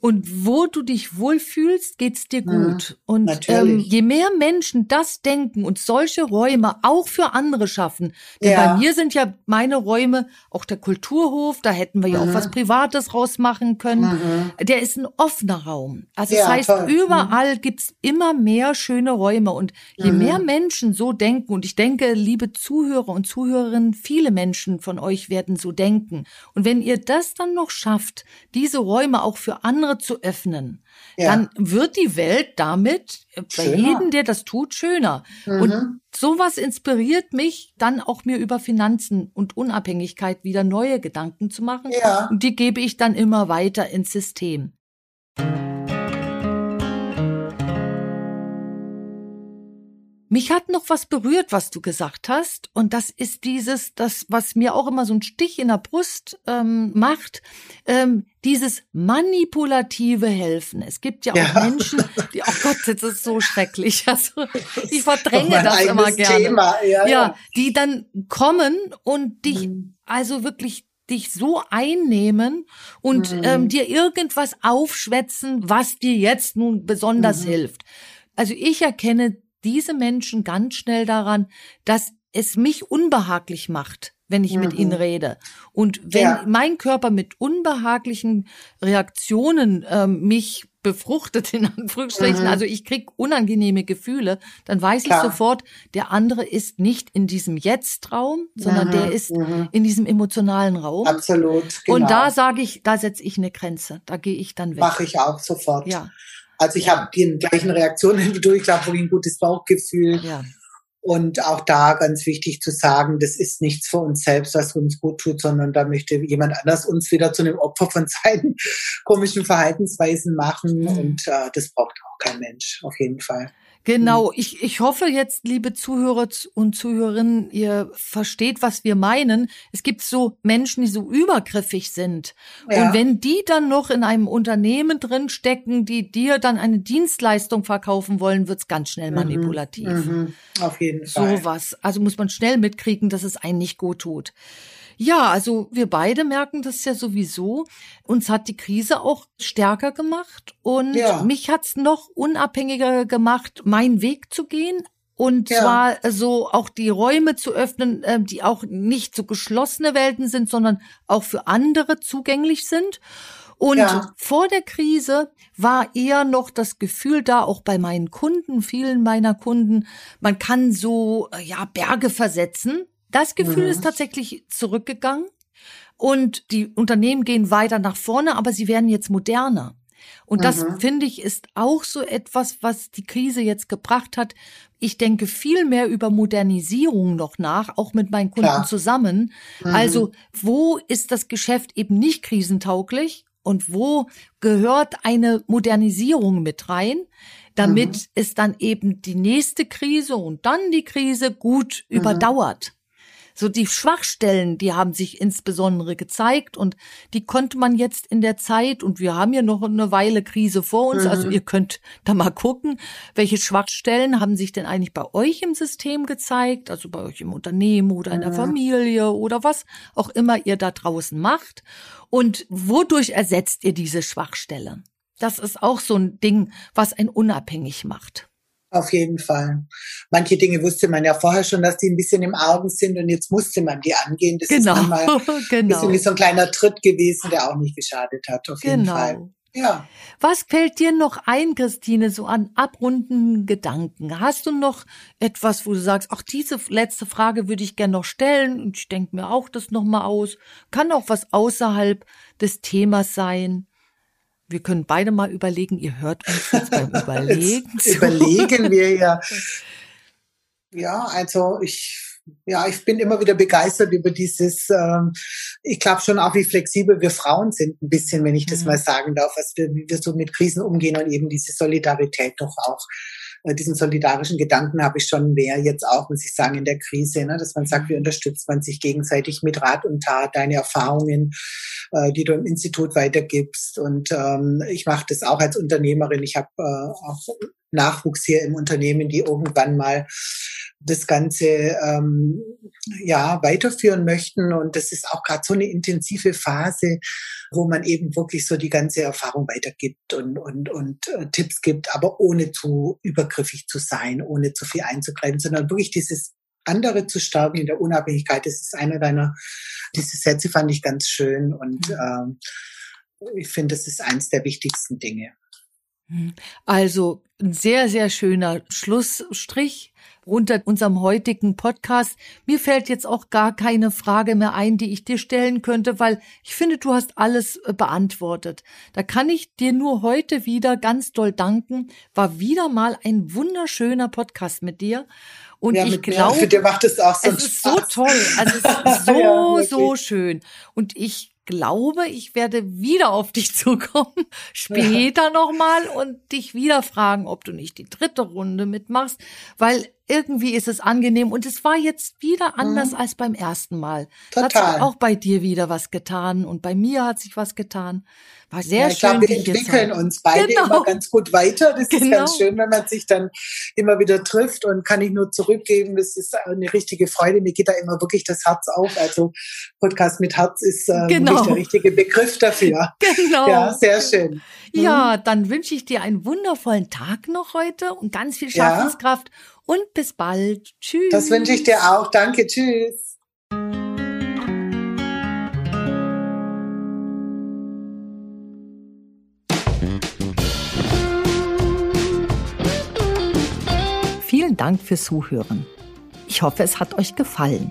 Und wo du dich wohlfühlst, geht's dir gut. Ja, und ähm, je mehr Menschen das denken und solche Räume auch für andere schaffen, denn ja. bei mir sind ja meine Räume, auch der Kulturhof, da hätten wir ja mhm. auch was Privates rausmachen können. Mhm. Der ist ein offener Raum. Also ja, das heißt, toll. überall mhm. gibt's immer mehr schöne Räume. Und je mhm. mehr Menschen so denken, und ich denke, liebe Zuhörer und Zuhörerinnen, viele Menschen von euch werden so denken. Und wenn ihr das dann noch schafft, diese Räume auch für andere andere zu öffnen, ja. dann wird die Welt damit äh, bei schöner. jedem, der das tut, schöner. Mhm. Und sowas inspiriert mich, dann auch mir über Finanzen und Unabhängigkeit wieder neue Gedanken zu machen. Ja. Und die gebe ich dann immer weiter ins System. Mich hat noch was berührt, was du gesagt hast, und das ist dieses, das, was mir auch immer so ein Stich in der Brust ähm, macht, ähm, dieses manipulative Helfen. Es gibt ja auch ja. Menschen, die, oh Gott, das ist so schrecklich. *laughs* Also, ich verdränge das immer gerne. Thema. Ja, ja, ja, die dann kommen und dich, mhm. also wirklich dich so einnehmen und mhm. ähm, dir irgendwas aufschwätzen, was dir jetzt nun besonders mhm. hilft. Also ich erkenne diese Menschen ganz schnell daran, dass es mich unbehaglich macht, wenn ich mhm. mit ihnen mhm. rede. Und wenn ja. mein Körper mit unbehaglichen Reaktionen ähm, mich befruchtet, in Anführungsstrichen, mhm. also ich krieg unangenehme Gefühle, dann weiß Klar. ich sofort, der andere ist nicht in diesem Jetzt-Raum, sondern mhm. der ist mhm. in diesem emotionalen Raum. Absolut. Genau. Und da sage ich, da setze ich eine Grenze. Da gehe ich dann weg. Mache ich auch sofort. Ja. Also ich habe die gleichen Reaktionen *laughs* wie du. Ich glaube, wirklich ein gutes Bauchgefühl. Ja. Und auch da ganz wichtig zu sagen, das ist nichts für uns selbst, was uns gut tut, sondern da möchte jemand anders uns wieder zu einem Opfer von *laughs* seinen komischen Verhaltensweisen machen. Mhm. Und äh, das braucht auch kein Mensch, auf jeden Fall. Genau, mhm. ich, ich hoffe jetzt, liebe Zuhörer und Zuhörerinnen, ihr versteht, was wir meinen. Es gibt so Menschen, die so übergriffig sind. Ja. Und wenn die dann noch in einem Unternehmen drin stecken, die dir dann eine Dienstleistung verkaufen wollen, wird's ganz schnell mhm. manipulativ. Mhm. Auf jeden Fall. Sowas. Also muss man schnell mitkriegen, dass es einen nicht gut tut. Ja, also wir beide merken das ja sowieso. Uns hat die Krise auch stärker gemacht und ja. mich hat's noch unabhängiger gemacht, meinen Weg zu gehen. Und ja. zwar so auch die Räume zu öffnen, äh, die auch nicht so geschlossene Welten sind, sondern auch für andere zugänglich sind. Und ja. vor der Krise war eher noch das Gefühl da, auch bei meinen Kunden, vielen meiner Kunden, man kann so, äh, ja, Berge versetzen. Das Gefühl mhm. ist tatsächlich zurückgegangen und die Unternehmen gehen weiter nach vorne, aber sie werden jetzt moderner. Und das mhm. finde ich ist auch so etwas, was die Krise jetzt gebracht hat. Ich denke viel mehr über Modernisierung noch nach, auch mit meinen Kunden Klar. zusammen. Mhm. Also, wo ist das Geschäft eben nicht krisentauglich und wo gehört eine Modernisierung mit rein? damit mhm. es dann eben die nächste Krise und dann die Krise gut mhm. überdauert. So die Schwachstellen, die haben sich insbesondere gezeigt und die konnte man jetzt in der Zeit und wir haben ja noch eine Weile Krise vor uns, also mhm. also ihr könnt da mal gucken, welche Schwachstellen haben sich denn eigentlich bei euch im System gezeigt, also bei euch im Unternehmen oder in der mhm. Familie oder was auch immer ihr da draußen macht und wodurch ersetzt ihr diese Schwachstelle? Das ist auch so ein Ding, was ein unabhängig macht. Auf jeden Fall. Manche Dinge wusste man ja vorher schon, dass die ein bisschen im Argen sind und jetzt musste man die angehen. Das genau. ist manchmal *laughs* genau. ein so ein kleiner Tritt gewesen, der auch nicht geschadet hat. Auf jeden genau. Fall. Ja. Was fällt dir noch ein, Christine, so an abrunden Gedanken? Hast du noch etwas, wo du sagst, ach, diese letzte Frage würde ich gerne noch stellen und ich denke mir auch das nochmal aus. Kann auch was außerhalb des Themas sein. Wir können beide mal überlegen, ihr hört uns jetzt beim *laughs* Überlegen. Jetzt überlegen wir ja. *laughs* Ja, also ich, ja, ich bin immer wieder begeistert über dieses, ähm, ich glaube schon auch, wie flexibel wir Frauen sind, ein bisschen, wenn ich das mhm. mal sagen darf, was wir, wie wir so mit Krisen umgehen und eben diese Solidarität doch auch diesen solidarischen Gedanken habe ich schon mehr jetzt auch, muss ich sagen, in der Krise, ne? dass man sagt, wie unterstützt man sich gegenseitig mit Rat und Tat, deine Erfahrungen, äh, die du im Institut weitergibst. Und ähm, ich mache das auch als Unternehmerin. Ich habe äh, auch Nachwuchs hier im Unternehmen, die irgendwann mal das Ganze ähm, ja weiterführen möchten. Und das ist auch gerade so eine intensive Phase, wo man eben wirklich so die ganze Erfahrung weitergibt und, und, und äh, Tipps gibt, aber ohne zu übergriffig zu sein, ohne zu viel einzugreifen, sondern wirklich dieses andere zu stärken in der Unabhängigkeit. Das ist einer deiner, diese Sätze fand ich ganz schön und mhm. ähm, ich finde, das ist eins der wichtigsten Dinge. Mhm. Also ein sehr, sehr schöner Schlussstrich. unter unserem heutigen Podcast. Mir fällt jetzt auch gar keine Frage mehr ein, die ich dir stellen könnte, weil ich finde, du hast alles äh, beantwortet. Da kann ich dir nur heute wieder ganz doll danken. War wieder mal ein wunderschöner Podcast mit dir. Und ja, ich glaube, für dir macht es auch so Es ist so toll. Also es *laughs* ist so, ja, so schön. Und ich glaube, ich werde wieder auf dich *laughs* zukommen, später ja. nochmal und dich wieder fragen, ob du nicht die dritte Runde mitmachst, weil irgendwie ist es angenehm und es war jetzt wieder anders mhm. als beim ersten Mal. Total. Hat sich auch bei dir wieder was getan und bei mir hat sich was getan. War sehr ja, ich schön. Glaube, wir entwickeln uns beide genau. immer ganz gut weiter. Das genau. ist ganz schön, wenn man sich dann immer wieder trifft und kann ich nur zurückgeben. Das ist eine richtige Freude. Mir geht da immer wirklich das Herz auf. Also Podcast mit Herz ist äh, genau. der richtige Begriff dafür. *laughs* Genau. Ja, sehr schön. Ja, mhm. dann wünsche ich dir einen wundervollen Tag noch heute und ganz viel Schaffenskraft. Ja und bis bald. Tschüss. Das wünsche ich dir auch. Danke. Tschüss. Vielen Dank fürs Zuhören. Ich hoffe, es hat euch gefallen.